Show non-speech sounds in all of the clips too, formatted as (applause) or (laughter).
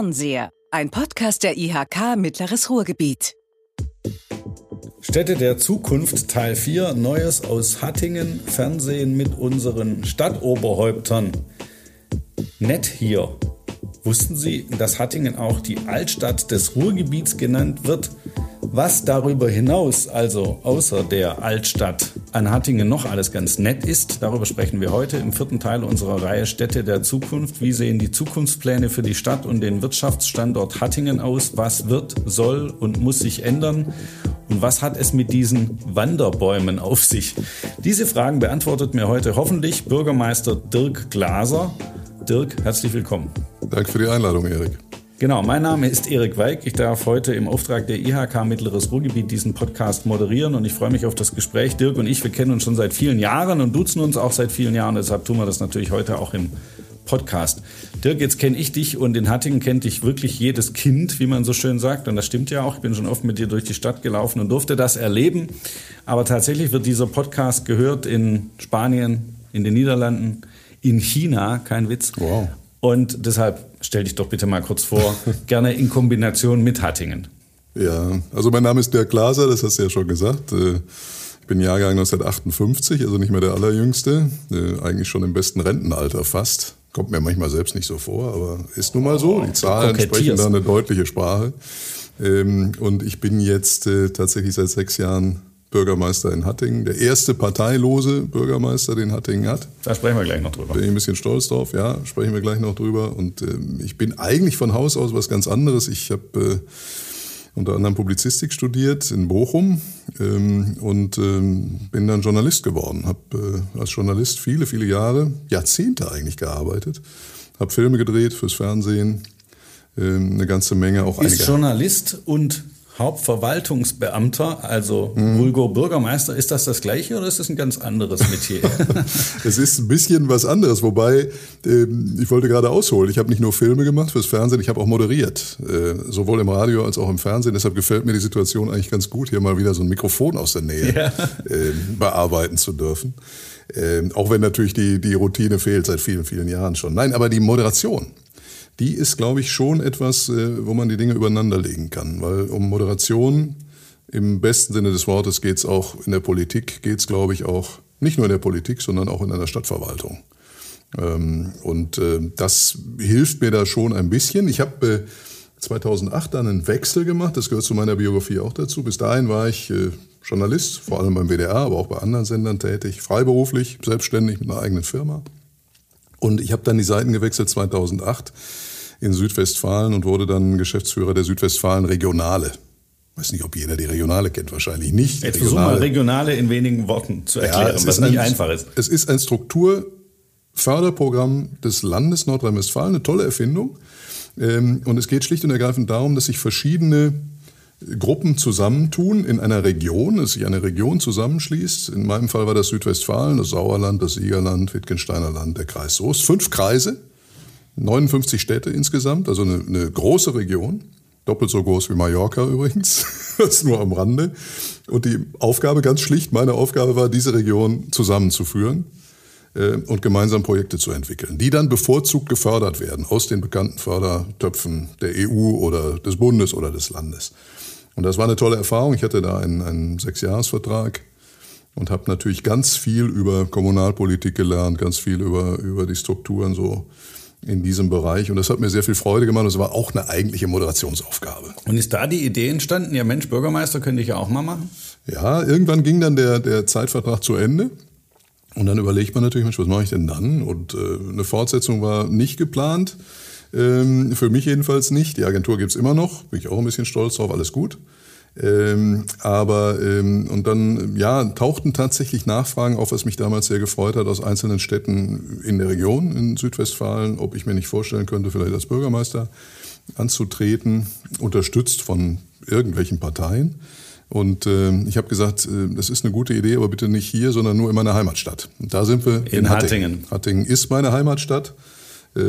Fernseher, ein Podcast der IHK Mittleres Ruhrgebiet. Städte der Zukunft Teil 4 Neues aus Hattingen Fernsehen mit unseren Stadtoberhäuptern. Nett hier. Wussten Sie, dass Hattingen auch die Altstadt des Ruhrgebiets genannt wird? Was darüber hinaus, also außer der Altstadt, an Hattingen noch alles ganz nett ist, darüber sprechen wir heute im vierten Teil unserer Reihe Städte der Zukunft. Wie sehen die Zukunftspläne für die Stadt und den Wirtschaftsstandort Hattingen aus? Was wird, soll und muss sich ändern? Und was hat es mit diesen Wanderbäumen auf sich? Diese Fragen beantwortet mir heute hoffentlich Bürgermeister Dirk Glaser. Dirk, herzlich willkommen. Danke für die Einladung, Erik. Genau, mein Name ist Erik Weig. Ich darf heute im Auftrag der IHK Mittleres Ruhrgebiet diesen Podcast moderieren und ich freue mich auf das Gespräch. Dirk und ich, wir kennen uns schon seit vielen Jahren und duzen uns auch seit vielen Jahren. Deshalb tun wir das natürlich heute auch im Podcast. Dirk, jetzt kenne ich dich und in Hattingen kennt dich wirklich jedes Kind, wie man so schön sagt. Und das stimmt ja auch. Ich bin schon oft mit dir durch die Stadt gelaufen und durfte das erleben. Aber tatsächlich wird dieser Podcast gehört in Spanien, in den Niederlanden, in China, kein Witz. Wow. Und deshalb stell dich doch bitte mal kurz vor, (laughs) gerne in Kombination mit Hattingen. Ja, also mein Name ist Dirk Glaser, das hast du ja schon gesagt. Äh, ich bin Jahrgang 1958, also nicht mehr der allerjüngste, äh, eigentlich schon im besten Rentenalter fast. Kommt mir manchmal selbst nicht so vor, aber ist nun mal so. Die Zahlen sprechen da eine deutliche Sprache. Ähm, und ich bin jetzt äh, tatsächlich seit sechs Jahren Bürgermeister in Hattingen. Der erste parteilose Bürgermeister, den Hattingen hat. Da sprechen wir gleich noch drüber. Bin ich ein bisschen stolz drauf, ja, sprechen wir gleich noch drüber. Und äh, ich bin eigentlich von Haus aus was ganz anderes. Ich habe äh, unter anderem Publizistik studiert in Bochum ähm, und ähm, bin dann Journalist geworden. Habe äh, als Journalist viele, viele Jahre, Jahrzehnte eigentlich gearbeitet. Habe Filme gedreht fürs Fernsehen, ähm, eine ganze Menge. Auch Ist Journalist und Hauptverwaltungsbeamter, also mhm. Vulgo Bürgermeister, ist das das gleiche oder ist das ein ganz anderes Metier? (laughs) es ist ein bisschen was anderes, wobei äh, ich wollte gerade ausholen. Ich habe nicht nur Filme gemacht fürs Fernsehen, ich habe auch moderiert, äh, sowohl im Radio als auch im Fernsehen. Deshalb gefällt mir die Situation eigentlich ganz gut, hier mal wieder so ein Mikrofon aus der Nähe ja. äh, bearbeiten zu dürfen. Ähm, auch wenn natürlich die, die Routine fehlt seit vielen, vielen Jahren schon. Nein, aber die Moderation, die ist, glaube ich, schon etwas, äh, wo man die Dinge übereinander legen kann. Weil um Moderation im besten Sinne des Wortes geht es auch in der Politik, geht es, glaube ich, auch nicht nur in der Politik, sondern auch in einer Stadtverwaltung. Ähm, und äh, das hilft mir da schon ein bisschen. Ich habe 2008 dann einen Wechsel gemacht, das gehört zu meiner Biografie auch dazu. Bis dahin war ich äh, Journalist, vor allem beim WDR, aber auch bei anderen Sendern tätig, freiberuflich, selbstständig mit einer eigenen Firma. Und ich habe dann die Seiten gewechselt 2008 in Südwestfalen und wurde dann Geschäftsführer der Südwestfalen Regionale. Ich weiß nicht, ob jeder die Regionale kennt, wahrscheinlich nicht. Jetzt versuch mal Regionale in wenigen Worten zu erklären, ja, was nicht ein, einfach ist. Es ist ein Strukturförderprogramm des Landes Nordrhein-Westfalen, eine tolle Erfindung. Ähm, und es geht schlicht und ergreifend darum, dass sich verschiedene Gruppen zusammentun in einer Region, dass sich eine Region zusammenschließt. In meinem Fall war das Südwestfalen, das Sauerland, das Siegerland, Wittgensteiner Land, der Kreis Soest. Fünf Kreise, 59 Städte insgesamt, also eine, eine große Region. Doppelt so groß wie Mallorca übrigens. (laughs) das nur am Rande. Und die Aufgabe, ganz schlicht, meine Aufgabe war, diese Region zusammenzuführen äh, und gemeinsam Projekte zu entwickeln, die dann bevorzugt gefördert werden aus den bekannten Fördertöpfen der EU oder des Bundes oder des Landes. Und das war eine tolle Erfahrung. Ich hatte da einen, einen Sechsjahresvertrag und habe natürlich ganz viel über Kommunalpolitik gelernt, ganz viel über, über die Strukturen so in diesem Bereich. Und das hat mir sehr viel Freude gemacht. Das war auch eine eigentliche Moderationsaufgabe. Und ist da die Idee entstanden, ja Mensch, Bürgermeister könnte ich ja auch mal machen? Ja, irgendwann ging dann der, der Zeitvertrag zu Ende. Und dann überlegt man natürlich, Mensch, was mache ich denn dann? Und äh, eine Fortsetzung war nicht geplant. Ähm, für mich jedenfalls nicht. Die Agentur gibt's immer noch. Bin ich auch ein bisschen stolz drauf, alles gut. Ähm, aber ähm, und dann ja tauchten tatsächlich Nachfragen auf, was mich damals sehr gefreut hat aus einzelnen Städten in der Region in Südwestfalen, ob ich mir nicht vorstellen könnte, vielleicht als Bürgermeister anzutreten, unterstützt von irgendwelchen Parteien. Und äh, ich habe gesagt, äh, das ist eine gute Idee, aber bitte nicht hier, sondern nur in meiner Heimatstadt. Und da sind wir in, in Hattingen. Hattingen. Hattingen ist meine Heimatstadt. Äh,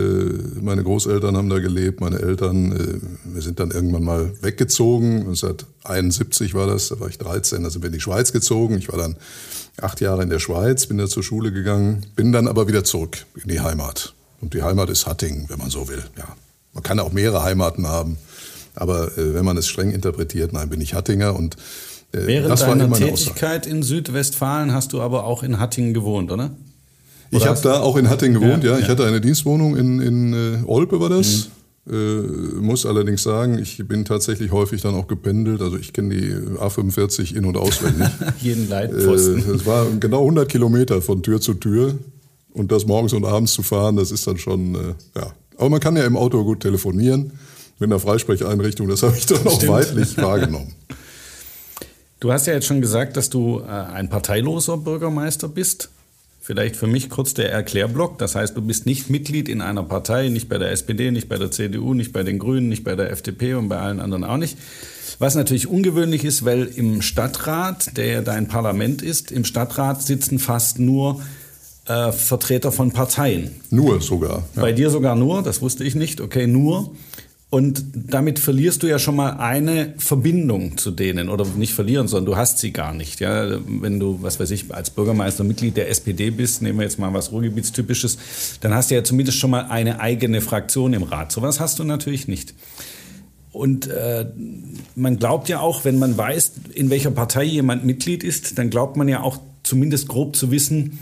meine Großeltern haben da gelebt, meine Eltern. Äh, wir sind dann irgendwann mal weggezogen. 1971 war das, da war ich 13, da sind wir in die Schweiz gezogen. Ich war dann acht Jahre in der Schweiz, bin da zur Schule gegangen, bin dann aber wieder zurück in die Heimat. Und die Heimat ist Hattingen, wenn man so will. Ja, Man kann auch mehrere Heimaten haben. Aber äh, wenn man es streng interpretiert, nein, bin ich Hattinger und äh, Während deiner Tätigkeit in Südwestfalen hast du aber auch in Hattingen gewohnt, oder? Oder ich habe da auch in Hattingen gewohnt, ja. ja. Ich hatte eine Dienstwohnung in, in äh, Olpe, war das. Mhm. Äh, muss allerdings sagen, ich bin tatsächlich häufig dann auch gependelt. Also ich kenne die A45 in- und auswendig. (laughs) Jeden Leitposten. Äh, es war genau 100 Kilometer von Tür zu Tür. Und das morgens und abends zu fahren, das ist dann schon, äh, ja. Aber man kann ja im Auto gut telefonieren mit einer Freisprecheinrichtung. Das habe ich dann auch Stimmt. weitlich (laughs) wahrgenommen. Du hast ja jetzt schon gesagt, dass du äh, ein parteiloser Bürgermeister bist. Vielleicht für mich kurz der Erklärblock. Das heißt, du bist nicht Mitglied in einer Partei, nicht bei der SPD, nicht bei der CDU, nicht bei den Grünen, nicht bei der FDP und bei allen anderen auch nicht. Was natürlich ungewöhnlich ist, weil im Stadtrat, der ja dein Parlament ist, im Stadtrat sitzen fast nur äh, Vertreter von Parteien. Nur sogar. Ja. Bei dir sogar nur, das wusste ich nicht, okay, nur. Und damit verlierst du ja schon mal eine Verbindung zu denen oder nicht verlieren, sondern du hast sie gar nicht. Ja, wenn du, was weiß ich, als Bürgermeister Mitglied der SPD bist, nehmen wir jetzt mal was Ruhrgebietstypisches, dann hast du ja zumindest schon mal eine eigene Fraktion im Rat. Sowas hast du natürlich nicht. Und äh, man glaubt ja auch, wenn man weiß, in welcher Partei jemand Mitglied ist, dann glaubt man ja auch zumindest grob zu wissen,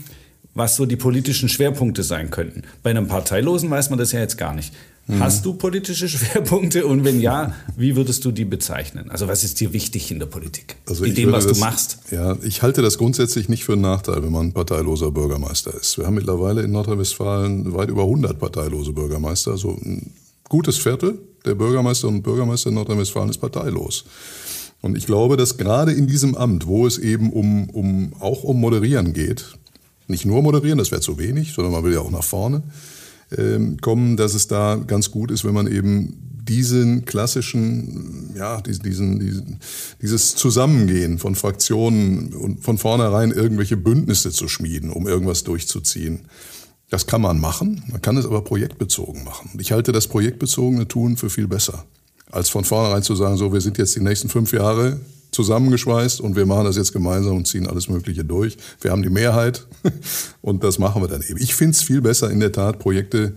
was so die politischen Schwerpunkte sein könnten. Bei einem Parteilosen weiß man das ja jetzt gar nicht. Mhm. Hast du politische (laughs) Schwerpunkte und wenn ja, wie würdest du die bezeichnen? Also was ist dir wichtig in der Politik? Also in dem, was das, du machst? Ja, ich halte das grundsätzlich nicht für einen Nachteil, wenn man parteiloser Bürgermeister ist. Wir haben mittlerweile in Nordrhein-Westfalen weit über 100 parteilose Bürgermeister, also ein gutes Viertel der Bürgermeister und Bürgermeister in Nordrhein-Westfalen ist parteilos. Und ich glaube, dass gerade in diesem Amt, wo es eben um, um, auch um Moderieren geht, nicht nur moderieren, das wäre zu wenig, sondern man will ja auch nach vorne, ähm, kommen, dass es da ganz gut ist, wenn man eben diesen klassischen, ja, diesen, diesen, dieses Zusammengehen von Fraktionen und von vornherein irgendwelche Bündnisse zu schmieden, um irgendwas durchzuziehen. Das kann man machen, man kann es aber projektbezogen machen. Ich halte das projektbezogene Tun für viel besser, als von vornherein zu sagen, so, wir sind jetzt die nächsten fünf Jahre zusammengeschweißt und wir machen das jetzt gemeinsam und ziehen alles Mögliche durch. Wir haben die Mehrheit (laughs) und das machen wir dann eben. Ich finde es viel besser, in der Tat Projekte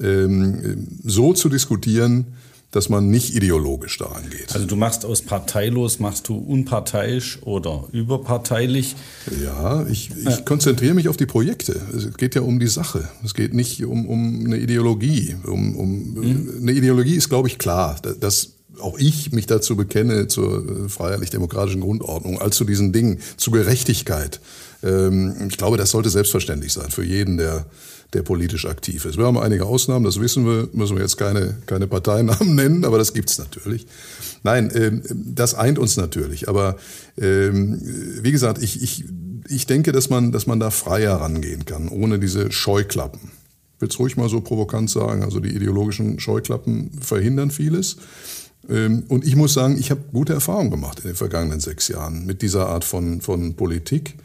ähm, so zu diskutieren, dass man nicht ideologisch daran geht. Also du machst aus parteilos, machst du unparteiisch oder überparteilich? Ja, ich, ich konzentriere mich auf die Projekte. Es geht ja um die Sache. Es geht nicht um, um eine Ideologie. Um, um, mhm. Eine Ideologie ist, glaube ich, klar. dass auch ich mich dazu bekenne, zur äh, freiheitlich-demokratischen Grundordnung, als zu diesen Dingen, zu Gerechtigkeit. Ähm, ich glaube, das sollte selbstverständlich sein für jeden, der, der politisch aktiv ist. Wir haben einige Ausnahmen, das wissen wir, müssen wir jetzt keine, keine Parteinamen (laughs) nennen, aber das gibt's natürlich. Nein, ähm, das eint uns natürlich. Aber ähm, wie gesagt, ich, ich, ich denke, dass man, dass man da freier rangehen kann, ohne diese Scheuklappen. Ich will es ruhig mal so provokant sagen. Also die ideologischen Scheuklappen verhindern vieles. Ähm, und ich muss sagen, ich habe gute Erfahrungen gemacht in den vergangenen sechs Jahren mit dieser Art von, von Politik,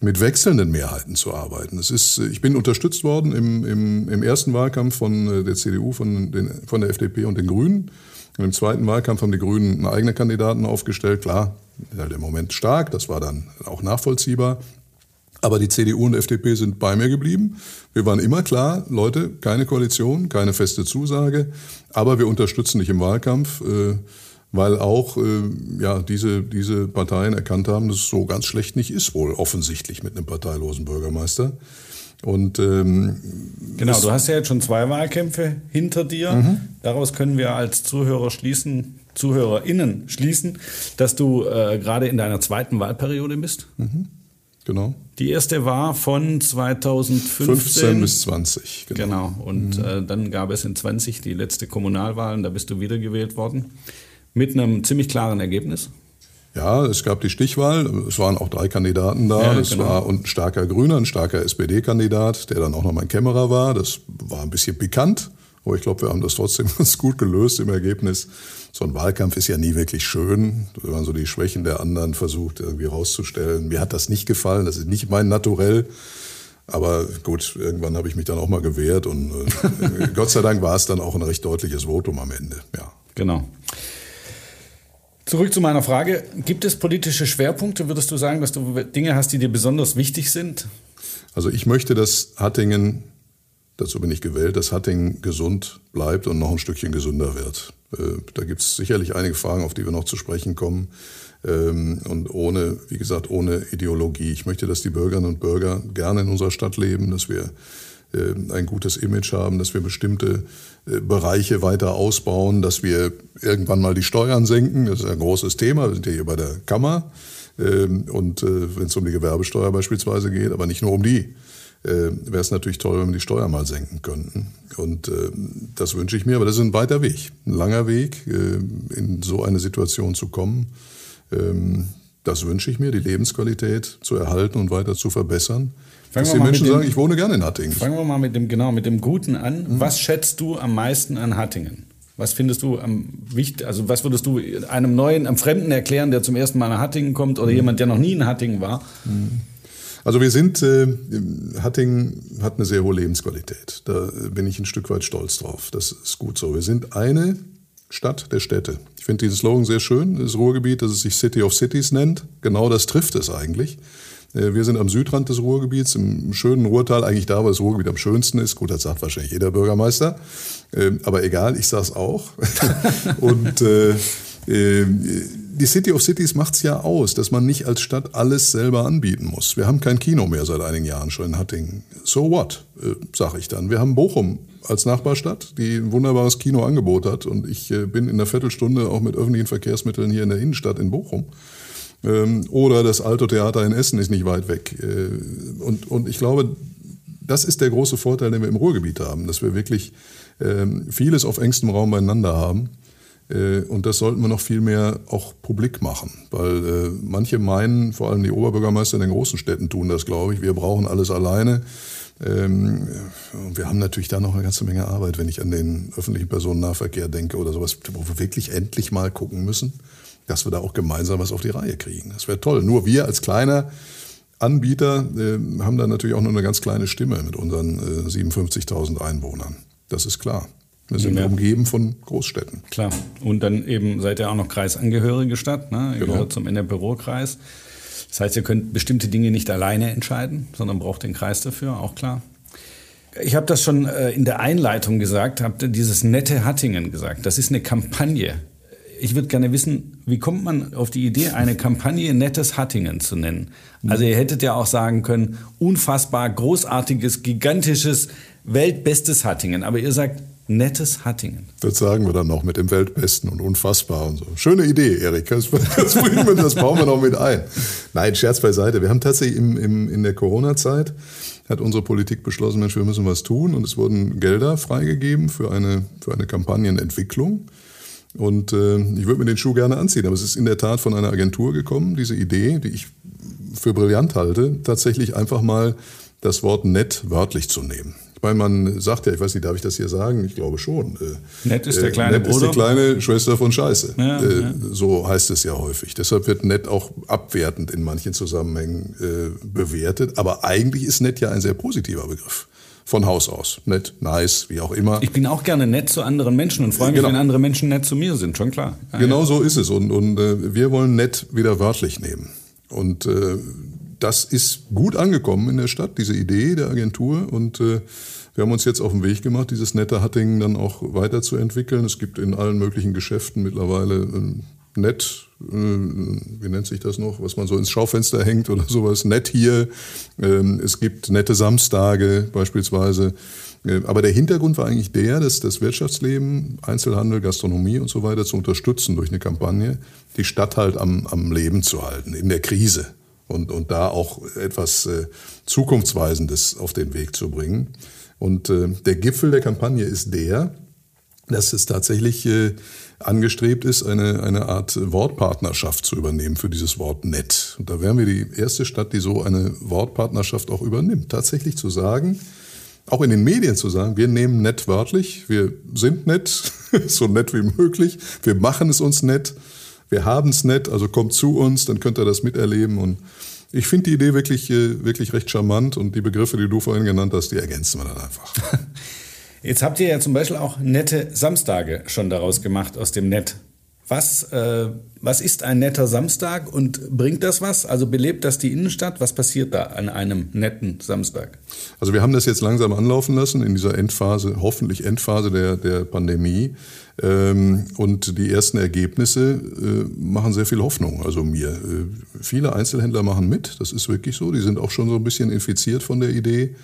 mit wechselnden Mehrheiten zu arbeiten. Es ist, ich bin unterstützt worden im, im, im ersten Wahlkampf von äh, der CDU, von, den, von der FDP und den Grünen. Und Im zweiten Wahlkampf haben die Grünen einen eigenen Kandidaten aufgestellt. Klar, im Moment stark, das war dann auch nachvollziehbar. Aber die CDU und FDP sind bei mir geblieben. Wir waren immer klar, Leute, keine Koalition, keine feste Zusage, aber wir unterstützen dich im Wahlkampf, äh, weil auch äh, ja, diese, diese Parteien erkannt haben, dass es so ganz schlecht nicht ist, wohl offensichtlich mit einem parteilosen Bürgermeister. Und ähm, genau, du hast ja jetzt schon zwei Wahlkämpfe hinter dir. Mhm. Daraus können wir als Zuhörer schließen, ZuhörerInnen schließen, dass du äh, gerade in deiner zweiten Wahlperiode bist. Mhm. Genau. Die erste war von 2015 15 bis 20. Genau. genau. Und mhm. äh, dann gab es in 20 die letzte Kommunalwahl und da bist du wiedergewählt worden. Mit einem ziemlich klaren Ergebnis. Ja, es gab die Stichwahl. Es waren auch drei Kandidaten da. Ja, es genau. war ein starker Grüner, ein starker SPD-Kandidat, der dann auch noch mein Kämmerer war. Das war ein bisschen pikant. Aber ich glaube, wir haben das trotzdem (laughs) ganz gut gelöst im Ergebnis. So ein Wahlkampf ist ja nie wirklich schön, wenn man so die Schwächen der anderen versucht irgendwie rauszustellen. Mir hat das nicht gefallen, das ist nicht mein Naturell. Aber gut, irgendwann habe ich mich dann auch mal gewehrt und äh, (laughs) Gott sei Dank war es dann auch ein recht deutliches Votum am Ende. Ja. Genau. Zurück zu meiner Frage. Gibt es politische Schwerpunkte? Würdest du sagen, dass du Dinge hast, die dir besonders wichtig sind? Also ich möchte, dass Hattingen dazu bin ich gewählt, dass Hattingen gesund bleibt und noch ein Stückchen gesünder wird. Äh, da gibt es sicherlich einige Fragen, auf die wir noch zu sprechen kommen. Ähm, und ohne, wie gesagt, ohne Ideologie. Ich möchte, dass die Bürgerinnen und Bürger gerne in unserer Stadt leben, dass wir äh, ein gutes Image haben, dass wir bestimmte äh, Bereiche weiter ausbauen, dass wir irgendwann mal die Steuern senken. Das ist ein großes Thema. Wir sind ja hier bei der Kammer. Ähm, und wenn es um die Gewerbesteuer beispielsweise geht, aber nicht nur um die, wäre es natürlich toll, wenn wir die Steuer mal senken könnten. Und das wünsche ich mir, aber das ist ein weiter Weg, ein langer Weg, in so eine Situation zu kommen. Ähm, das wünsche ich mir, die Lebensqualität zu erhalten und weiter zu verbessern. Fangen dass die Menschen dem, sagen, ich wohne gerne in Hattingen. Fangen wir mal mit dem, genau, mit dem Guten an. Mhm. Was schätzt du am meisten an Hattingen? Was findest du am wichtig, also was würdest du einem neuen, einem Fremden erklären, der zum ersten Mal nach Hattingen kommt oder mhm. jemand, der noch nie in Hattingen war? Mhm. Also wir sind, äh, Hattingen hat eine sehr hohe Lebensqualität. Da bin ich ein Stück weit stolz drauf. Das ist gut so. Wir sind eine Stadt der Städte. Ich finde diesen Slogan sehr schön, das Ruhrgebiet, dass es sich City of Cities nennt. Genau das trifft es eigentlich. Äh, wir sind am Südrand des Ruhrgebiets, im schönen Ruhrtal, eigentlich da, wo das Ruhrgebiet am schönsten ist. Gut, das sagt wahrscheinlich jeder Bürgermeister. Ähm, aber egal, ich sage auch. (laughs) Und äh, äh, die City of Cities macht es ja aus, dass man nicht als Stadt alles selber anbieten muss. Wir haben kein Kino mehr seit einigen Jahren schon in Hattingen. So what, äh, sage ich dann. Wir haben Bochum als Nachbarstadt, die ein wunderbares Kinoangebot hat. Und ich äh, bin in einer Viertelstunde auch mit öffentlichen Verkehrsmitteln hier in der Innenstadt in Bochum. Ähm, oder das Alto Theater in Essen ist nicht weit weg. Äh, und, und ich glaube, das ist der große Vorteil, den wir im Ruhrgebiet haben, dass wir wirklich ähm, vieles auf engstem Raum beieinander haben und das sollten wir noch viel mehr auch publik machen, weil äh, manche meinen, vor allem die Oberbürgermeister in den großen Städten tun das, glaube ich, wir brauchen alles alleine. Ähm, wir haben natürlich da noch eine ganze Menge Arbeit, wenn ich an den öffentlichen Personennahverkehr denke oder sowas, wo wir wirklich endlich mal gucken müssen, dass wir da auch gemeinsam was auf die Reihe kriegen. Das wäre toll. Nur wir als kleiner Anbieter äh, haben da natürlich auch nur eine ganz kleine Stimme mit unseren äh, 57.000 Einwohnern. Das ist klar. Wir sind ja. umgeben von Großstädten. Klar. Und dann eben seid ihr auch noch kreisangehörige Stadt, ne? Ihr genau. gehört zum NRW-Bürokreis. Das heißt, ihr könnt bestimmte Dinge nicht alleine entscheiden, sondern braucht den Kreis dafür, auch klar. Ich habe das schon äh, in der Einleitung gesagt, habt ihr dieses nette Hattingen gesagt. Das ist eine Kampagne. Ich würde gerne wissen, wie kommt man auf die Idee, eine Kampagne Nettes Hattingen zu nennen? Also ihr hättet ja auch sagen können, unfassbar großartiges, gigantisches, weltbestes Hattingen. Aber ihr sagt, nettes Hattingen. Das sagen wir dann noch mit dem Weltbesten und unfassbar und so. Schöne Idee, Erik. Das, das, wir, das bauen wir noch mit ein. Nein, Scherz beiseite. Wir haben tatsächlich im, im, in der Corona-Zeit hat unsere Politik beschlossen, Mensch, wir müssen was tun und es wurden Gelder freigegeben für eine, für eine Kampagnenentwicklung. Und äh, ich würde mir den Schuh gerne anziehen, aber es ist in der Tat von einer Agentur gekommen, diese Idee, die ich für brillant halte, tatsächlich einfach mal das Wort nett wörtlich zu nehmen. Ich meine, man sagt ja, ich weiß nicht, darf ich das hier sagen? Ich glaube schon. Äh, nett ist der kleine nett Bruder. ist die kleine Schwester von Scheiße. Ja, äh, ja. So heißt es ja häufig. Deshalb wird nett auch abwertend in manchen Zusammenhängen äh, bewertet. Aber eigentlich ist nett ja ein sehr positiver Begriff von Haus aus. Nett, nice, wie auch immer. Ich bin auch gerne nett zu anderen Menschen und freue mich, genau. wenn andere Menschen nett zu mir sind, schon klar. Ja, genau ja. so ist es. Und, und äh, wir wollen nett wieder wörtlich nehmen. Und äh, das ist gut angekommen in der Stadt, diese Idee der Agentur. Und äh, wir haben uns jetzt auf den Weg gemacht, dieses nette Hattingen dann auch weiterzuentwickeln. Es gibt in allen möglichen Geschäften mittlerweile äh, nett, wie nennt sich das noch, was man so ins Schaufenster hängt oder sowas, nett hier. Ähm, es gibt nette Samstage beispielsweise. Äh, aber der Hintergrund war eigentlich der, dass das Wirtschaftsleben, Einzelhandel, Gastronomie und so weiter zu unterstützen durch eine Kampagne, die Stadt halt am, am Leben zu halten, in der Krise und, und da auch etwas äh, Zukunftsweisendes auf den Weg zu bringen. Und äh, der Gipfel der Kampagne ist der, dass es tatsächlich äh, angestrebt ist, eine, eine Art Wortpartnerschaft zu übernehmen für dieses Wort nett. Und da wären wir die erste Stadt, die so eine Wortpartnerschaft auch übernimmt. Tatsächlich zu sagen, auch in den Medien zu sagen, wir nehmen nett wörtlich, wir sind nett, (laughs) so nett wie möglich, wir machen es uns nett wir haben es nett, also kommt zu uns, dann könnt ihr das miterleben. Und ich finde die Idee wirklich, äh, wirklich recht charmant und die Begriffe, die du vorhin genannt hast, die ergänzen wir dann einfach. (laughs) Jetzt habt ihr ja zum Beispiel auch nette Samstage schon daraus gemacht aus dem Nett. Was äh, was ist ein netter Samstag und bringt das was? Also belebt das die Innenstadt? Was passiert da an einem netten Samstag? Also wir haben das jetzt langsam anlaufen lassen in dieser Endphase, hoffentlich Endphase der, der Pandemie. Ähm, und die ersten Ergebnisse äh, machen sehr viel Hoffnung. Also mir. Äh, viele Einzelhändler machen mit, das ist wirklich so. Die sind auch schon so ein bisschen infiziert von der Idee.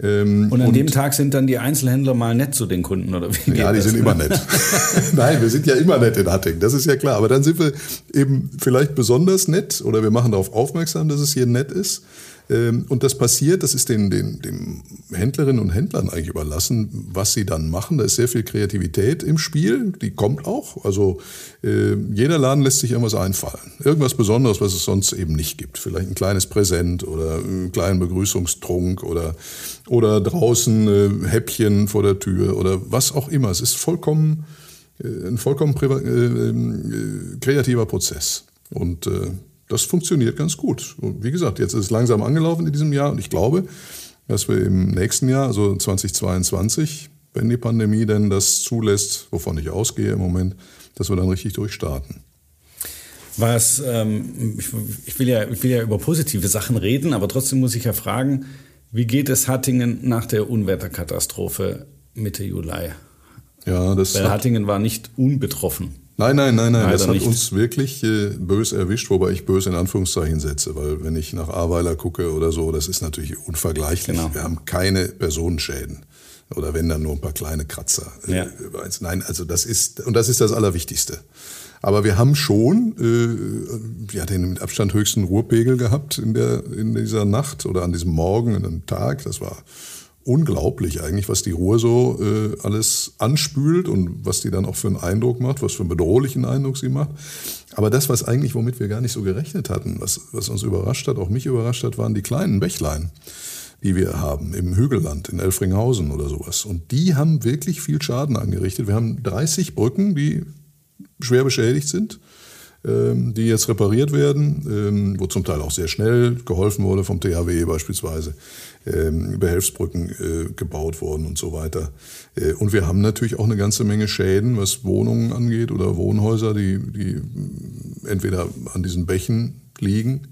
Ähm, und an und, dem Tag sind dann die Einzelhändler mal nett zu den Kunden, oder wie? Ja, die das? sind immer nett. (laughs) (laughs) Nein, wir sind ja immer nett in Hatting, das ist ja klar. Aber dann sind wir eben vielleicht besonders nett oder wir machen darauf aufmerksam, dass es hier nett ist. Ähm, und das passiert, das ist den, den, den Händlerinnen und Händlern eigentlich überlassen, was sie dann machen. Da ist sehr viel Kreativität im Spiel, die kommt auch. Also äh, jeder Laden lässt sich irgendwas einfallen. Irgendwas Besonderes, was es sonst eben nicht gibt. Vielleicht ein kleines Präsent oder einen kleinen Begrüßungstrunk oder, oder draußen äh, Häppchen vor der Tür oder was auch immer. Es ist vollkommen, ein vollkommen äh, äh, kreativer Prozess. Und äh, das funktioniert ganz gut. Und wie gesagt, jetzt ist es langsam angelaufen in diesem Jahr und ich glaube, dass wir im nächsten Jahr, also 2022, wenn die Pandemie denn das zulässt, wovon ich ausgehe im Moment, dass wir dann richtig durchstarten. Was, ähm, ich, ich, will ja, ich will ja über positive Sachen reden, aber trotzdem muss ich ja fragen, wie geht es Hattingen nach der Unwetterkatastrophe Mitte Juli? Ja, das Weil Hattingen war nicht unbetroffen. Nein, nein, nein, nein. Leider das hat nicht. uns wirklich äh, bös erwischt, wobei ich böse in Anführungszeichen setze, weil wenn ich nach Ahrweiler gucke oder so, das ist natürlich unvergleichlich. Genau. Wir haben keine Personenschäden. Oder wenn dann nur ein paar kleine Kratzer. Äh, ja. Nein, also das ist, und das ist das Allerwichtigste. Aber wir haben schon, äh, ja, den mit Abstand höchsten Ruhrpegel gehabt in, der, in dieser Nacht oder an diesem Morgen, an einem Tag. Das war unglaublich eigentlich, was die Ruhr so äh, alles anspült und was die dann auch für einen Eindruck macht, was für einen bedrohlichen Eindruck sie macht. Aber das, was eigentlich, womit wir gar nicht so gerechnet hatten, was, was uns überrascht hat, auch mich überrascht hat, waren die kleinen Bächlein, die wir haben im Hügelland, in Elfringhausen oder sowas. Und die haben wirklich viel Schaden angerichtet. Wir haben 30 Brücken, die schwer beschädigt sind die jetzt repariert werden, ähm, wo zum Teil auch sehr schnell geholfen wurde vom THW beispielsweise ähm, Behelfsbrücken äh, gebaut worden und so weiter. Äh, und wir haben natürlich auch eine ganze Menge Schäden, was Wohnungen angeht oder Wohnhäuser, die, die entweder an diesen Bächen liegen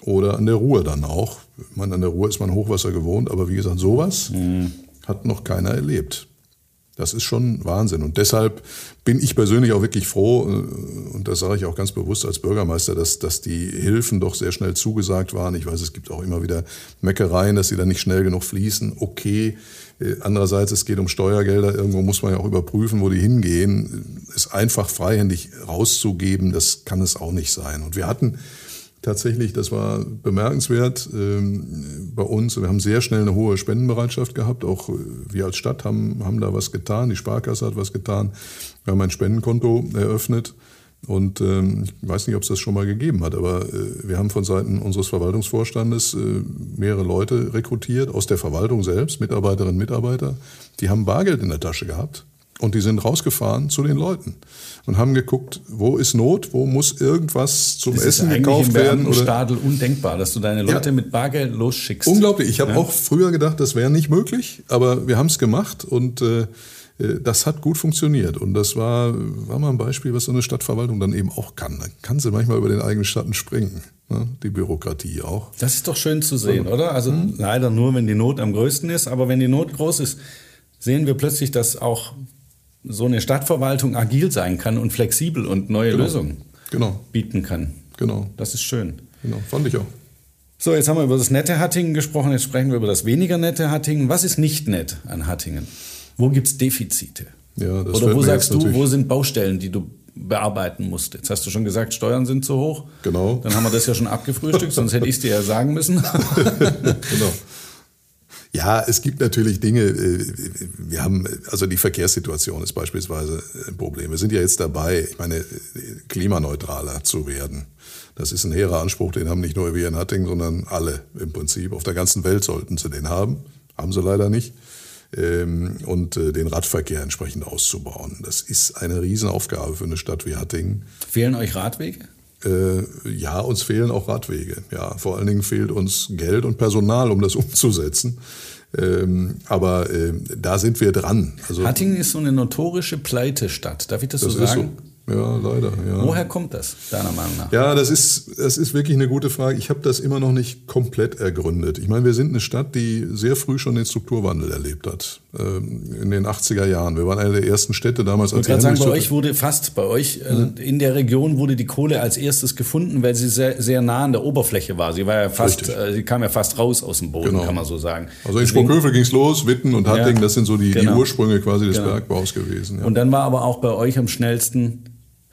oder an der Ruhr dann auch. Meine, an der Ruhr ist man Hochwasser gewohnt, aber wie gesagt, sowas mhm. hat noch keiner erlebt. Das ist schon Wahnsinn. Und deshalb bin ich persönlich auch wirklich froh, äh, und das sage ich auch ganz bewusst als Bürgermeister, dass, dass die Hilfen doch sehr schnell zugesagt waren. Ich weiß, es gibt auch immer wieder Meckereien, dass sie dann nicht schnell genug fließen. Okay. Äh, andererseits, es geht um Steuergelder. Irgendwo muss man ja auch überprüfen, wo die hingehen. Es einfach freihändig rauszugeben, das kann es auch nicht sein. Und wir hatten tatsächlich, das war bemerkenswert ähm, bei uns. Wir haben sehr schnell eine hohe Spendenbereitschaft gehabt. Auch äh, wir als Stadt haben, haben da was getan. Die Sparkasse hat was getan. Wir haben ein Spendenkonto eröffnet. Und ähm, ich weiß nicht, ob es das schon mal gegeben hat, aber äh, wir haben von Seiten unseres Verwaltungsvorstandes äh, mehrere Leute rekrutiert aus der Verwaltung selbst, Mitarbeiterinnen und Mitarbeiter. Die haben Bargeld in der Tasche gehabt und die sind rausgefahren zu den Leuten und haben geguckt, wo ist Not, wo muss irgendwas zum das Essen ist gekauft werden. Oder Stadel undenkbar, dass du deine Leute ja. mit Bargeld losschickst. Unglaublich. Ich habe ja. auch früher gedacht, das wäre nicht möglich, aber wir haben es gemacht und äh, äh, das hat gut funktioniert. Und das war, war mal ein Beispiel, was so eine Stadtverwaltung dann eben auch kann. Da kann sie manchmal über den eigenen Schatten springen. Ne? Die Bürokratie auch. Das ist doch schön zu sehen, oder? Also mhm. leider nur, wenn die Not am größten ist, aber wenn die Not groß ist, sehen wir plötzlich, dass auch so eine Stadtverwaltung agil sein kann und flexibel und neue genau. Lösungen genau. bieten kann. Genau. Das ist schön. Genau, fand ich auch. So, jetzt haben wir über das nette Hattingen gesprochen, jetzt sprechen wir über das weniger nette Hattingen. Was ist nicht nett an Hattingen? Wo gibt es Defizite? Ja, das Oder wo sagst du, wo sind Baustellen, die du bearbeiten musst? Jetzt hast du schon gesagt, Steuern sind zu hoch. Genau. Dann haben wir das ja schon abgefrühstückt, sonst hätte ich es dir ja sagen müssen. (laughs) genau. (laughs) Ja, es gibt natürlich Dinge, äh, wir haben, also die Verkehrssituation ist beispielsweise ein Problem. Wir sind ja jetzt dabei, ich meine, klimaneutraler zu werden. Das ist ein hehrer Anspruch, den haben nicht nur wir in Hattingen, sondern alle im Prinzip. Auf der ganzen Welt sollten sie den haben. Haben sie leider nicht. Ähm, und äh, den Radverkehr entsprechend auszubauen. Das ist eine Riesenaufgabe für eine Stadt wie Hattingen. Fehlen euch Radwege? Äh, ja, uns fehlen auch Radwege. Ja, vor allen Dingen fehlt uns Geld und Personal, um das (laughs) umzusetzen. Ähm, aber äh, da sind wir dran. Also, Hattingen ist so eine notorische Pleitestadt. Darf ich das, das so sagen? So. Ja, leider. Ja. Woher kommt das, deiner Meinung nach? Ja, das ist, das ist wirklich eine gute Frage. Ich habe das immer noch nicht komplett ergründet. Ich meine, wir sind eine Stadt, die sehr früh schon den Strukturwandel erlebt hat. Ähm, in den 80er Jahren. Wir waren eine der ersten Städte damals. Als ich würde sagen, bei euch wurde fast, bei euch, also in der Region wurde die Kohle als erstes gefunden, weil sie sehr, sehr nah an der Oberfläche war. Sie war ja fast, äh, sie kam ja fast raus aus dem Boden, genau. kann man so sagen. Also in Sprockhövel ging es los, Witten und Hattingen, ja, das sind so die, genau. die Ursprünge quasi des genau. Bergbaus gewesen. Ja. Und dann war aber auch bei euch am schnellsten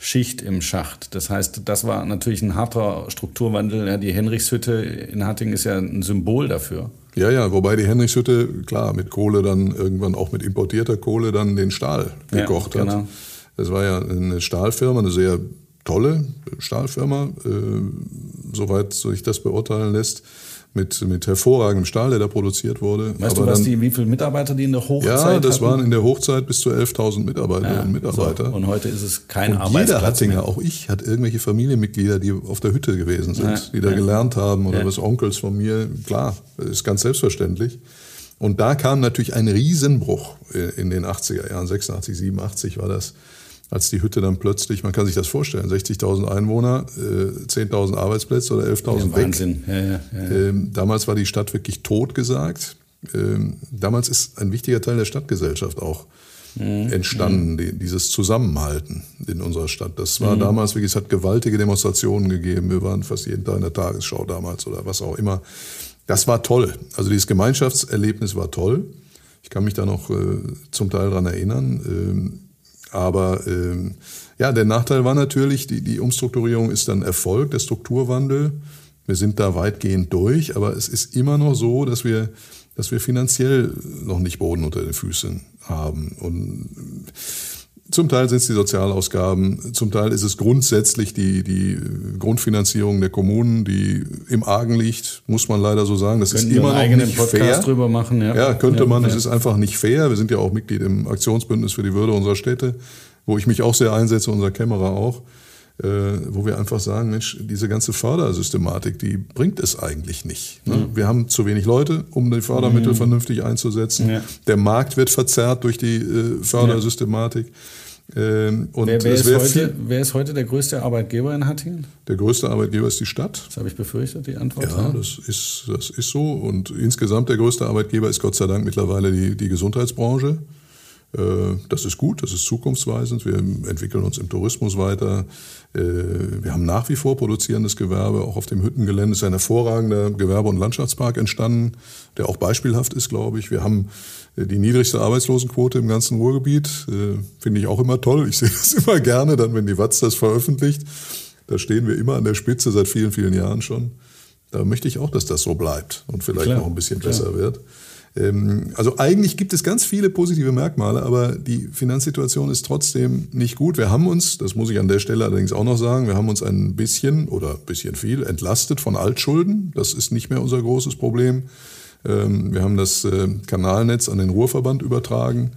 Schicht im Schacht. Das heißt, das war natürlich ein harter Strukturwandel. Ja, die Henrichshütte in Hattingen ist ja ein Symbol dafür. Ja, ja, wobei die Henrichshütte, klar, mit Kohle dann irgendwann auch mit importierter Kohle dann den Stahl gekocht ja, genau. hat. Das war ja eine Stahlfirma, eine sehr tolle Stahlfirma, äh, soweit sich das beurteilen lässt mit, mit hervorragendem Stahl, der da produziert wurde. Weißt Aber du, was dann, die, wie viele Mitarbeiter die in der Hochzeit Ja, das hatten? waren in der Hochzeit bis zu 11.000 Mitarbeiterinnen ja, und Mitarbeiter. So. Und heute ist es kein und Arbeitsplatz Jeder Hattinger, mehr. auch ich, hat irgendwelche Familienmitglieder, die auf der Hütte gewesen sind, ja, die da ja. gelernt haben oder was Onkels von mir. Klar, ist ganz selbstverständlich. Und da kam natürlich ein Riesenbruch in den 80er Jahren, 86, 87 war das als die Hütte dann plötzlich, man kann sich das vorstellen, 60.000 Einwohner, äh, 10.000 Arbeitsplätze oder 11.000 weg. Wahnsinn. Ja, ja, ja, ähm, damals war die Stadt wirklich tot gesagt. Ähm, damals ist ein wichtiger Teil der Stadtgesellschaft auch mhm. entstanden, die, dieses Zusammenhalten in unserer Stadt. Das war mhm. damals wirklich, es hat gewaltige Demonstrationen gegeben. Wir waren fast jeden Tag in der Tagesschau damals oder was auch immer. Das war toll. Also dieses Gemeinschaftserlebnis war toll. Ich kann mich da noch äh, zum Teil dran erinnern. Ähm, aber ähm, ja, der Nachteil war natürlich, die, die Umstrukturierung ist dann Erfolg, der Strukturwandel. Wir sind da weitgehend durch, aber es ist immer noch so, dass wir, dass wir finanziell noch nicht Boden unter den Füßen haben. Und zum Teil sind es die Sozialausgaben, zum Teil ist es grundsätzlich die, die Grundfinanzierung der Kommunen, die im Argen liegt, muss man leider so sagen. Das Können ist immer noch nicht Podcast fair. drüber machen, ja. Ja, könnte ja, man. Es ist einfach nicht fair. Wir sind ja auch Mitglied im Aktionsbündnis für die Würde unserer Städte, wo ich mich auch sehr einsetze, unser Kämmerer auch. Äh, wo wir einfach sagen, Mensch, diese ganze Fördersystematik, die bringt es eigentlich nicht. Ne? Mhm. Wir haben zu wenig Leute, um die Fördermittel mhm. vernünftig einzusetzen. Ja. Der Markt wird verzerrt durch die äh, Fördersystematik. Ähm, und wer, wer, ist heute, wer, ist heute, der größte Arbeitgeber in Hattingen? Der größte Arbeitgeber ist die Stadt. Das habe ich befürchtet, die Antwort. Ja, das ist, das ist so. Und insgesamt der größte Arbeitgeber ist Gott sei Dank mittlerweile die, die Gesundheitsbranche. Äh, das ist gut, das ist zukunftsweisend. Wir entwickeln uns im Tourismus weiter. Äh, wir haben nach wie vor produzierendes Gewerbe. Auch auf dem Hüttengelände ist ein hervorragender Gewerbe- und Landschaftspark entstanden, der auch beispielhaft ist, glaube ich. Wir haben äh, die niedrigste Arbeitslosenquote im ganzen Ruhrgebiet. Finde ich auch immer toll. Ich (laughs) sehe das immer gerne, dann, wenn die Watz das veröffentlicht. Da stehen wir immer an der Spitze seit vielen, vielen Jahren schon. Da möchte ich auch, dass das so bleibt und vielleicht klar, noch ein bisschen klar. besser wird. Ähm, also eigentlich gibt es ganz viele positive Merkmale, aber die Finanzsituation ist trotzdem nicht gut. Wir haben uns, das muss ich an der Stelle allerdings auch noch sagen, wir haben uns ein bisschen oder ein bisschen viel entlastet von Altschulden. Das ist nicht mehr unser großes Problem. Ähm, wir haben das äh, Kanalnetz an den Ruhrverband übertragen.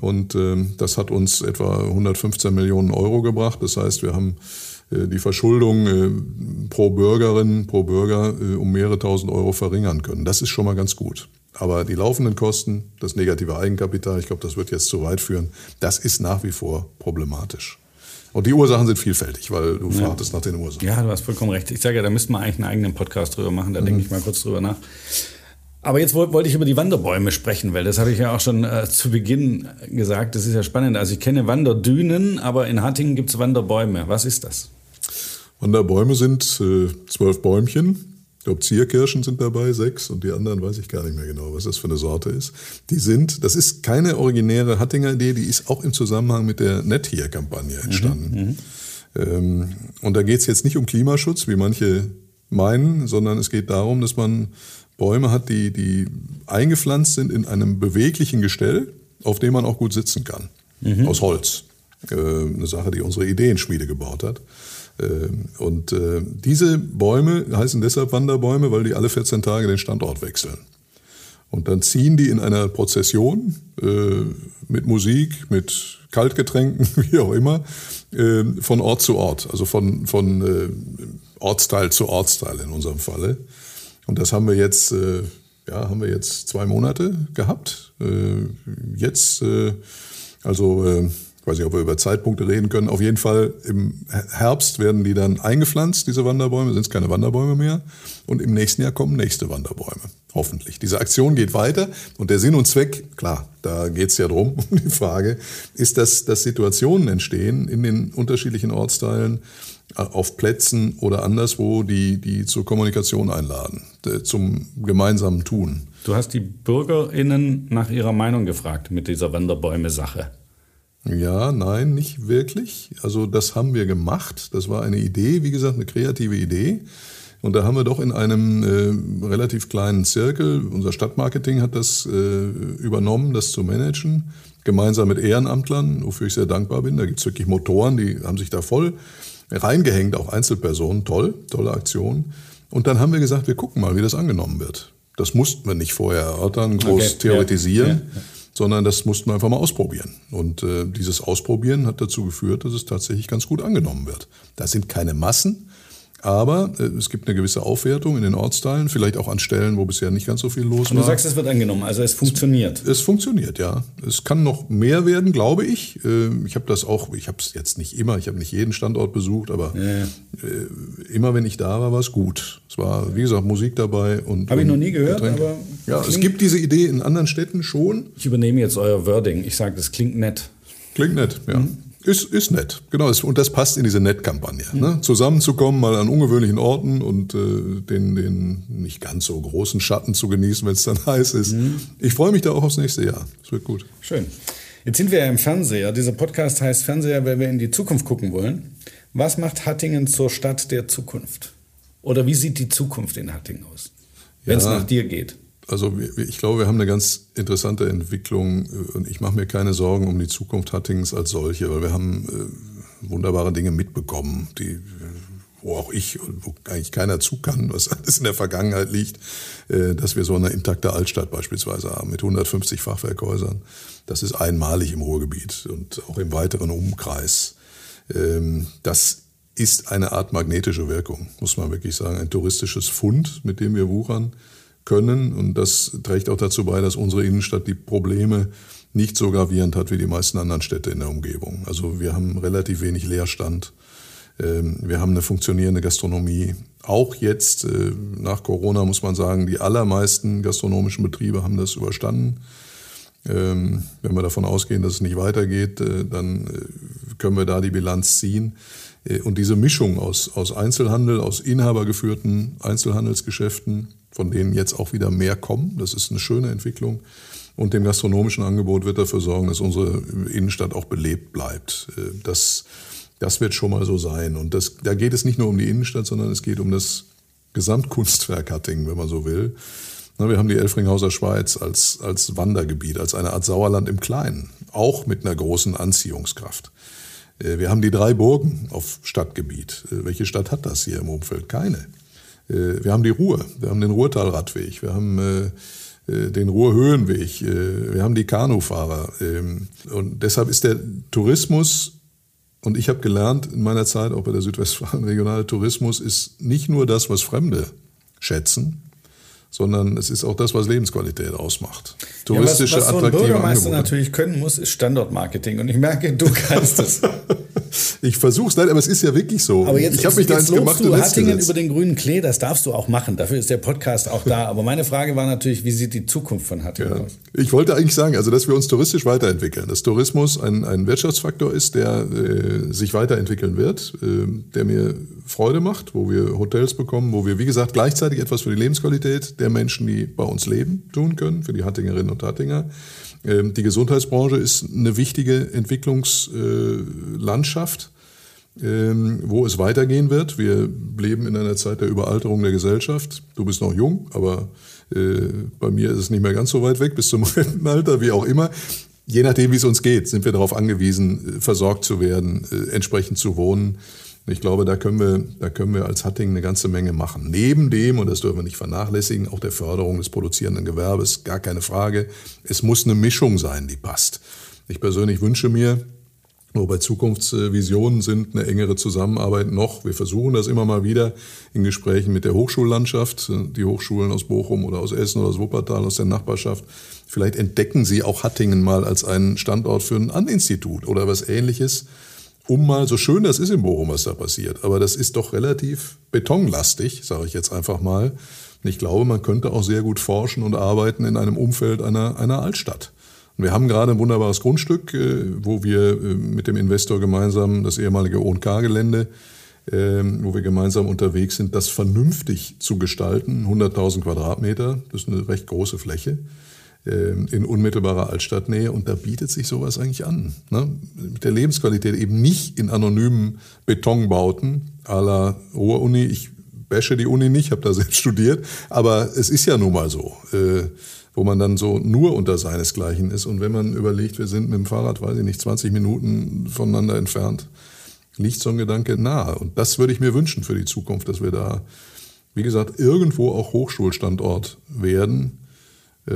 Und ähm, das hat uns etwa 115 Millionen Euro gebracht. Das heißt, wir haben die Verschuldung äh, pro Bürgerin, pro Bürger um mehrere tausend Euro verringern können. Das ist schon mal ganz gut. Aber die laufenden Kosten, das negative Eigenkapital, ich glaube, das wird jetzt zu weit führen, das ist nach wie vor problematisch. Und die Ursachen sind vielfältig, weil du ja. fragtest nach den Ursachen. Ja, du hast vollkommen recht. Ich sage ja, da müssten wir eigentlich einen eigenen Podcast drüber machen, da mhm. denke ich mal kurz drüber nach. Aber jetzt wollte ich über die Wanderbäume sprechen, weil das habe ich ja auch schon äh, zu Beginn gesagt. Das ist ja spannend. Also ich kenne Wanderdünen, aber in Hattingen gibt es Wanderbäume. Was ist das? Wanderbäume sind äh, zwölf Bäumchen, ich glaube, Zierkirschen sind dabei, sechs, und die anderen weiß ich gar nicht mehr genau, was das für eine Sorte ist. Die sind, das ist keine originäre Hattinger Idee, die ist auch im Zusammenhang mit der Net hier Kampagne entstanden. Mhm, mhm, ähm, und da geht es jetzt nicht um Klimaschutz, wie manche meinen, sondern es geht darum, dass man Bäume hat, die, die eingepflanzt sind in einem beweglichen Gestell, auf dem man auch gut sitzen kann. Mhm. Aus Holz. Äh, eine Sache, die unsere Ideenschmiede gebaut hat. Ähm, und äh, diese Bäume heißen deshalb Wanderbäume, weil die alle 14 Tage den Standort wechseln. Und dann ziehen die in einer Prozession äh, mit Musik, mit Kaltgetränken, (laughs) wie auch immer, äh, von Ort zu Ort, also von, von Ortsteil zu Ortsteil in unserem Falle. Und das haben wir jetzt, ja, haben wir jetzt zwei Monate gehabt. Jetzt, also Ich weiß nicht, ob wir über Zeitpunkte reden können. Auf jeden Fall im Herbst werden die dann eingepflanzt, diese Wanderbäume, sind es keine Wanderbäume mehr. Und im nächsten Jahr kommen nächste Wanderbäume. Hoffentlich. Diese Aktion geht weiter und der Sinn und Zweck, klar, da geht es ja drum, (laughs) um die Frage, ist, dass, dass Situationen entstehen in den unterschiedlichen Ortsteilen, äh, auf Plätzen oder anderswo, die, die zur Kommunikation einladen, zum gemeinsamen Tun. Du hast die BürgerInnen nach ihrer Meinung gefragt mit dieser Wanderbäume-Sache. Ja, nein, nicht wirklich. Also das haben wir gemacht. Das war eine Idee, wie gesagt, eine kreative Idee. Und da haben wir doch in einem äh, relativ kleinen Zirkel, unser Stadtmarketing hat das äh, übernommen, das zu managen, gemeinsam mit Ehrenamtlern, wofür ich sehr dankbar bin. Da gibt's wirklich Motoren, die haben sich da voll reingehängt, auch Einzelpersonen. Toll, tolle Aktion. Und dann haben wir gesagt, wir gucken mal, wie das angenommen wird. Das mussten wir nicht vorher erörtern, groß okay, theoretisieren. Ja, ja sondern das mussten wir einfach mal ausprobieren. Und äh, dieses Ausprobieren hat dazu geführt, dass es tatsächlich ganz gut angenommen wird. Da sind keine Massen, aber äh, es gibt eine gewisse Aufwertung in den Ortsteilen, vielleicht auch an Stellen, wo bisher nicht ganz so viel los war. Und du sagst, es wird angenommen, also es funktioniert. Es, es funktioniert, ja. Es kann noch mehr werden, glaube ich. Äh, ich habe das auch, ich habe es jetzt nicht immer, ich habe nicht jeden Standort besucht, aber ja. äh, immer wenn ich da war, war es gut. Es war, wie gesagt, Musik dabei und. Habe ich noch nie gehört, Getränke. aber. Ja, es gibt diese Idee in anderen Städten schon. Ich übernehme jetzt euer Wording. Ich sage, das klingt nett. Klingt nett, ja. Mhm. Ist, ist nett, genau. Und das passt in diese Nett-Kampagne. Mhm. Ne? Zusammenzukommen, mal an ungewöhnlichen Orten und äh, den, den nicht ganz so großen Schatten zu genießen, wenn es dann (laughs) heiß ist. Mhm. Ich freue mich da auch aufs nächste Jahr. Es wird gut. Schön. Jetzt sind wir ja im Fernseher. Dieser Podcast heißt Fernseher, weil wir in die Zukunft gucken wollen. Was macht Hattingen zur Stadt der Zukunft? Oder wie sieht die Zukunft in Hattingen aus, wenn es ja. nach dir geht? Also ich glaube, wir haben eine ganz interessante Entwicklung äh, und ich mache mir keine Sorgen um die Zukunft Hattings als solche, weil wir haben äh, wunderbare Dinge mitbekommen, die wo auch ich und wo eigentlich keiner zu kann, was (laughs) alles in der Vergangenheit liegt, äh, dass wir so eine intakte Altstadt beispielsweise haben mit 150 Fachwerkhäusern. Das ist einmalig im Ruhrgebiet und auch im weiteren Umkreis. Ähm, das ist eine Art magnetische Wirkung, muss man wirklich sagen, ein touristisches Fund, mit dem wir wuchern können. Und das trägt auch dazu bei, dass unsere Innenstadt die Probleme nicht so gravierend hat wie die meisten anderen Städte in der Umgebung. Also wir haben relativ wenig Leerstand. Ähm, wir haben eine funktionierende Gastronomie. Auch jetzt äh, nach Corona muss man sagen, die allermeisten gastronomischen Betriebe haben das überstanden. Ähm, wenn wir davon ausgehen, dass es nicht weitergeht, äh, dann äh, können wir da die Bilanz ziehen. Und diese Mischung aus, aus Einzelhandel, aus inhabergeführten Einzelhandelsgeschäften, von denen jetzt auch wieder mehr kommen. Das ist eine schöne Entwicklung. Und dem gastronomischen Angebot wird dafür sorgen, dass unsere Innenstadt auch belebt bleibt. Äh, das, das wird schon mal so sein. Und das, da geht es nicht nur um die Innenstadt, sondern es geht um das Gesamtkunstwerk Hattingen, wenn man so will. Wir haben die Elfringhauser Schweiz als, als Wandergebiet, als eine Art Sauerland im Kleinen, auch mit einer großen Anziehungskraft. Äh, wir haben die drei Burgen auf Stadtgebiet. Äh, welche Stadt hat das hier im Umfeld? Keine. Äh, wir haben die Ruhr, wir haben den Ruhrtalradweg, wir haben den Ruhrhöhenweg, wir haben die Kanufahrer. Ähm, und deshalb ist der Tourismus, und ich habe gelernt in meiner Zeit auch bei der Südwestfalen, regionale Tourismus ist nicht nur das, was Fremde schätzen, sondern es ist auch das, was Lebensqualität ausmacht. Touristische, ja, was, was so ein Bürgermeister natürlich können muss, ist Standortmarketing. Und ich merke, du kannst es. (laughs) ich versuche es, aber es ist ja wirklich so. Aber jetzt, ich habe mich da ins gemachte du Hattingen über den grünen Klee, das darfst du auch machen. Dafür ist der Podcast auch da. Aber meine Frage war natürlich, wie sieht die Zukunft von Hattingen ja. aus? Ich wollte eigentlich sagen, also dass wir uns touristisch weiterentwickeln. Dass Tourismus ein, ein Wirtschaftsfaktor ist, der äh, sich weiterentwickeln wird, äh, der mir Freude macht, wo wir Hotels bekommen, wo wir, wie gesagt, gleichzeitig etwas für die Lebensqualität der Menschen, die bei uns leben, tun können, für die Hattingerinnen und Hattinger. Ähm, die Gesundheitsbranche ist eine wichtige Entwicklungslandschaft, ähm, wo es weitergehen wird. Wir leben in einer Zeit der Überalterung der Gesellschaft. Du bist noch jung, aber äh, bei mir ist es nicht mehr ganz so weit weg bis zum (laughs) Rentenalter, wie auch immer. Je nachdem, wie es uns geht, sind wir darauf angewiesen, versorgt zu werden, äh, entsprechend zu wohnen. Ich glaube, da können wir, da können wir als Hatting eine ganze Menge machen. Neben dem, und das dürfen wir nicht vernachlässigen, auch der Förderung des produzierenden Gewerbes, gar keine Frage. Es muss eine Mischung sein, die passt. Ich persönlich wünsche mir, Wobei Zukunftsvisionen sind eine engere Zusammenarbeit noch. Wir versuchen das immer mal wieder in Gesprächen mit der Hochschullandschaft, die Hochschulen aus Bochum oder aus Essen oder aus Wuppertal, aus der Nachbarschaft. Vielleicht entdecken sie auch Hattingen mal als einen Standort für ein An-Institut oder was ähnliches, um mal, so schön das ist in Bochum, was da passiert, aber das ist doch relativ betonlastig, sage ich jetzt einfach mal. Und ich glaube, man könnte auch sehr gut forschen und arbeiten in einem Umfeld einer, einer Altstadt. Wir haben gerade ein wunderbares Grundstück, äh, wo wir äh, mit dem Investor gemeinsam das ehemalige O&K-Gelände, ähm, wo wir gemeinsam unterwegs sind, das vernünftig zu gestalten. 100.000 Quadratmeter, das ist eine recht große Fläche in unmittelbarer Altstadtnähe und da bietet sich sowas eigentlich an. Ne? Mit der Lebensqualität eben nicht in anonymen Betonbauten à la Ruhr-Uni. Ich bashe die Uni nicht, habe da (laughs) selbst studiert, aber es ist ja nun mal so. Äh, wo man dann so nur unter seinesgleichen ist. Und wenn man überlegt, wir sind mit dem Fahrrad, weiß ich nicht, 20 Minuten voneinander entfernt, liegt so ein Gedanke nahe. Und das würde ich mir wünschen für die Zukunft, dass wir da, wie gesagt, irgendwo auch Hochschulstandort werden. Äh,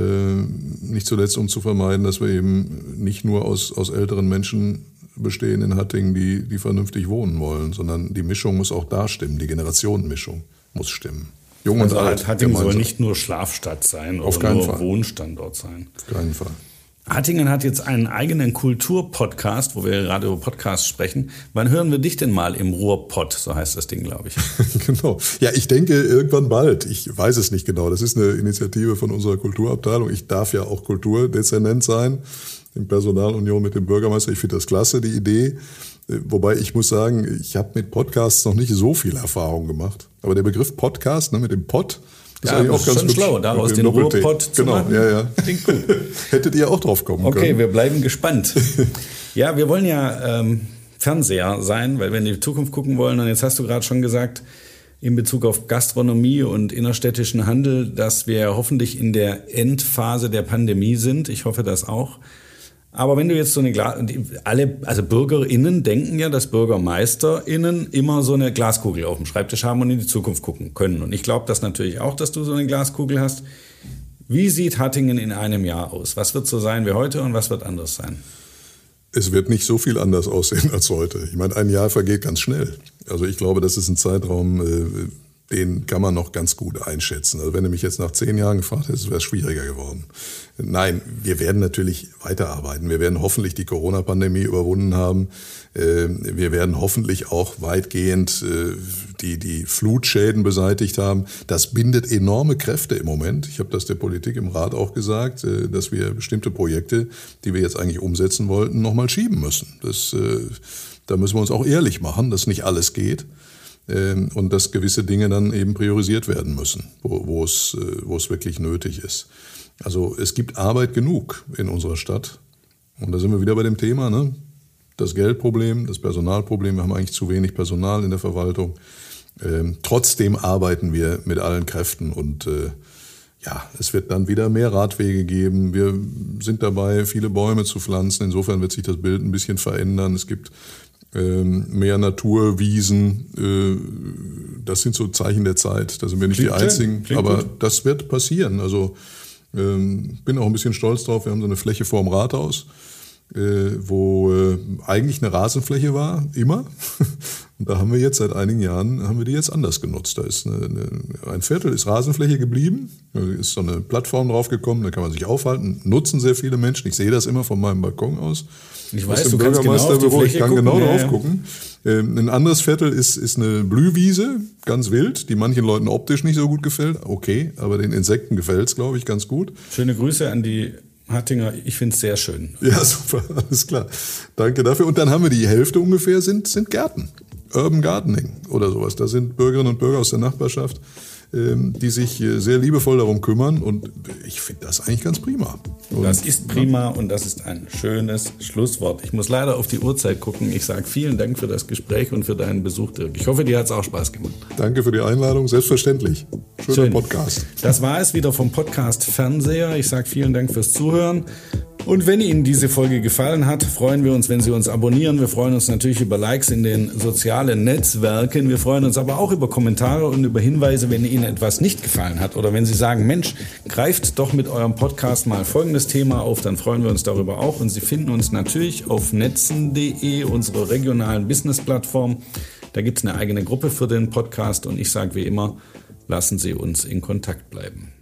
nicht zuletzt, um zu vermeiden, dass wir eben nicht nur aus, aus älteren Menschen bestehen in Hattingen, die, die vernünftig wohnen wollen, sondern die Mischung muss auch da stimmen, die Generationenmischung muss stimmen. Jung also und alt. Hattingen soll nicht nur Schlafstadt sein Auf oder nur Fall. Wohnstandort sein. Auf keinen Fall. Hattingen hat jetzt einen eigenen Kulturpodcast, wo wir gerade über Podcasts sprechen. Wann hören wir dich denn mal im Ruhrpott? So heißt das Ding, glaube ich. (laughs) genau. Ja, ich denke irgendwann bald. Ich weiß es nicht genau. Das ist eine Initiative von unserer Kulturabteilung. Ich darf ja auch Kulturdezernent sein in Personalunion mit dem Bürgermeister. Ich finde das klasse, die Idee. Wobei ich muss sagen, ich habe mit Podcasts noch nicht so viel Erfahrung gemacht. Aber der Begriff Podcast ne, mit dem Pod, das ja, ist auch ganz schon schlau, daraus den Ruhrpott zu genau, machen. Ja, ja. Klingt gut. (laughs) Hättet ihr auch drauf kommen okay, können. Okay, wir bleiben gespannt. ja, wir wollen ja ähm, Fernseher sein, weil wir in die Zukunft gucken wollen. Und jetzt hast du gerade schon gesagt, in Bezug auf Gastronomie und innerstädtischen Handel, dass wir hoffentlich in der Endphase der Pandemie sind. Ich hoffe das auch. Aber wenn du jetzt so eine Glas, alle, also BürgerInnen denken ja, dass BürgermeisterInnen immer so eine Glaskugel auf dem Schreibtisch haben und in die Zukunft gucken können. Und ich glaube das natürlich auch, dass du so eine Glaskugel hast. Wie sieht Hattingen in einem Jahr aus? Was wird so sein wie heute und was wird anders sein? Es wird nicht so viel anders aussehen als heute. Ich meine, ein Jahr vergeht ganz schnell. Also ich glaube, das ist ein Zeitraum, äh, den kann man noch ganz gut einschätzen. Also wenn du mich jetzt nach zehn Jahren gefragt hättest, wäre es schwieriger geworden. Nein, wir werden natürlich weiterarbeiten. Wir werden hoffentlich die Corona-Pandemie überwunden haben. Ähm, wir werden hoffentlich auch weitgehend äh, die, die Flutschäden beseitigt haben. Das bindet enorme Kräfte im Moment. Ich habe das der Politik im Rat auch gesagt, äh, dass wir bestimmte Projekte, die wir jetzt eigentlich umsetzen wollten, nochmal schieben müssen. Das, äh, da müssen wir uns auch ehrlich machen, dass nicht alles geht. Ähm, und dass gewisse Dinge dann eben priorisiert werden müssen, wo, wo, es, äh, wo es wirklich nötig ist. Also es gibt Arbeit genug in unserer Stadt. Und da sind wir wieder bei dem Thema, ne? das Geldproblem, das Personalproblem. Wir haben eigentlich zu wenig Personal in der Verwaltung. Ähm, trotzdem arbeiten wir mit allen Kräften und äh, ja, es wird dann wieder mehr Radwege geben. Wir sind dabei, viele Bäume zu pflanzen. Insofern wird sich das Bild ein bisschen verändern. Es gibt mehr Natur, Wiesen, äh, das sind so Zeichen der Zeit. Da sind wir nicht Klingt die Einzigen, aber gut. das wird passieren. Also ähm, bin auch ein bisschen stolz drauf. Wir haben so eine Fläche vorm Rathaus, äh, wo äh, eigentlich eine Rasenfläche war, immer. (laughs) Und da haben wir jetzt seit einigen Jahren, haben wir die jetzt anders genutzt. Da ist eine, eine, ein Viertel ist Rasenfläche geblieben, da ist so eine Plattform draufgekommen, da kann man sich aufhalten, nutzen sehr viele Menschen. Ich sehe das immer von meinem Balkon aus. Ich weiß, du kannst genau Ich kann gucken. genau ja, drauf gucken. Ähm, ein anderes Viertel ist, ist eine Blühwiese, ganz wild, die manchen Leuten optisch nicht so gut gefällt. Okay, aber den Insekten gefällt es, glaube ich, ganz gut. Schöne Grüße an die Hattinger, ich finde es sehr schön. Ja, (laughs) super, alles klar. Danke dafür. Und dann haben wir die Hälfte ungefähr sind, sind Gärten. Urban Gardening oder sowas. Da sind Bürgerinnen und Bürger aus der Nachbarschaft die sich äh, sehr liebevoll darum kümmern. Und ich finde das eigentlich ganz prima. Und, das ist prima und das ist ein schönes Schlusswort. Ich muss leider auf die Uhrzeit gucken. Ich sage vielen Dank für das Gespräch und für deinen Besuch, Dirk. Ich hoffe, dir hat es auch Spaß gemacht. Danke für die Einladung, selbstverständlich. Schöner Schön. Podcast. Das war es wieder vom Podcast Fernseher. Ich sage vielen Dank fürs Zuhören Und wenn Ihnen diese Folge gefallen hat, freuen wir uns, wenn Sie uns abonnieren. Wir freuen uns natürlich über Likes in den sozialen Netzwerken. Wir freuen uns aber auch über Kommentare und über Hinweise, wenn Ihnen etwas nicht gefallen hat oder wenn Sie sagen, Mensch, greift doch mit eurem Podcast mal folgendes Thema auf, dann freuen wir uns darüber auch. Und Sie finden uns natürlich auf netzen.de, unsere regionalen Business-Plattform. Da gibt es eine eigene Gruppe für den Podcast und ich sage wie immer, lassen Sie uns in Kontakt bleiben.